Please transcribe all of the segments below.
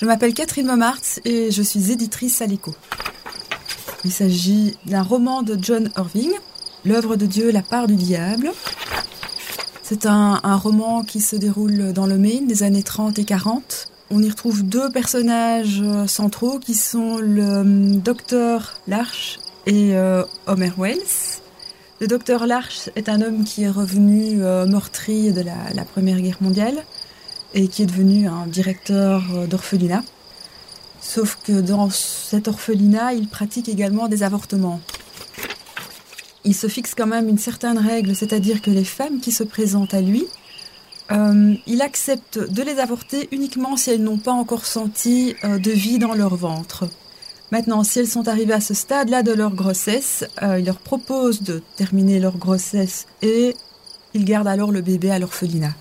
Je m'appelle Catherine Momartz et je suis éditrice à l'écho. Il s'agit d'un roman de John Irving, L'œuvre de Dieu, la part du diable. C'est un, roman qui se déroule dans le Maine des années 30 et 40. On y retrouve deux personnages centraux qui sont le euh, docteur Larch et euh, Homer Wells. Le docteur Larch est un homme qui est revenu euh, meurtri de la, Première Guerre mondiale et qui est devenu un directeur euh, d'orphelinat. Sauf que dans cet orphelinat, il pratique également des avortements. Il se fixe quand même une certaine règle, c'est-à-dire que les femmes qui se présentent à lui, euh, il accepte de les avorter uniquement si elles n'ont pas encore senti euh, de vie dans leur ventre. Maintenant, si elles sont arrivées à ce stade-là de leur grossesse, il leur propose de terminer leur grossesse et il garde alors le bébé à l'orphelinat.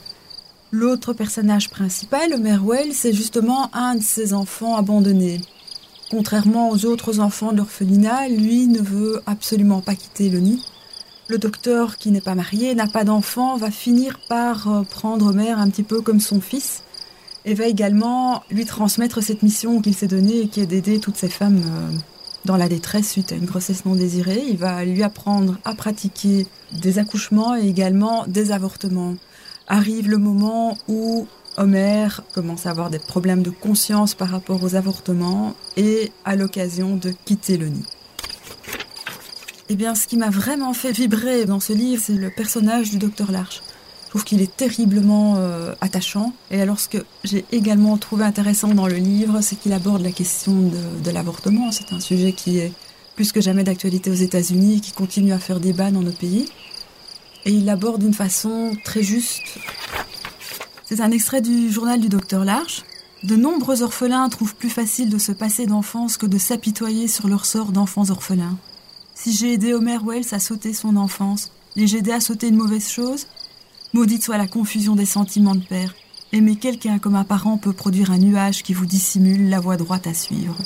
L'autre personnage principal, Homer Wells, c'est justement un de ses enfants abandonnés. Contrairement aux autres enfants de l'orphelinat, lui ne veut absolument pas quitter le nid. Le docteur, qui n'est pas marié, n'a pas d'enfant, va finir par euh, prendre Homer un petit peu comme son fils et va également lui transmettre cette mission qu'il s'est donnée et qui est d'aider toutes ces femmes euh, dans la détresse suite à une grossesse non désirée. Il va lui apprendre à pratiquer des accouchements et également des avortements. Arrive le moment où Homer commence à avoir des problèmes de conscience par rapport aux avortements et à l'occasion de quitter le nid. Eh bien, ce qui m'a vraiment fait vibrer dans ce livre, c'est le personnage du docteur Larch. Je trouve qu'il est terriblement euh, attachant. Et alors, ce que j'ai également trouvé intéressant dans le livre, c'est qu'il aborde la question de l'avortement. C'est un sujet qui est plus que jamais d'actualité aux États-Unis et qui continue à faire débat dans nos pays. Et il l'aborde d'une façon très juste. C'est un extrait du journal du docteur Larche. De nombreux orphelins trouvent plus facile de se passer d'enfance que de s'apitoyer sur leur sort d'enfants orphelins. Si j'ai aidé Homer Wells à sauter son enfance, l'ai-je aidé à sauter une mauvaise chose Maudite soit la confusion des sentiments de père. Aimer quelqu'un comme un parent peut produire un nuage qui vous dissimule la voie droite à suivre.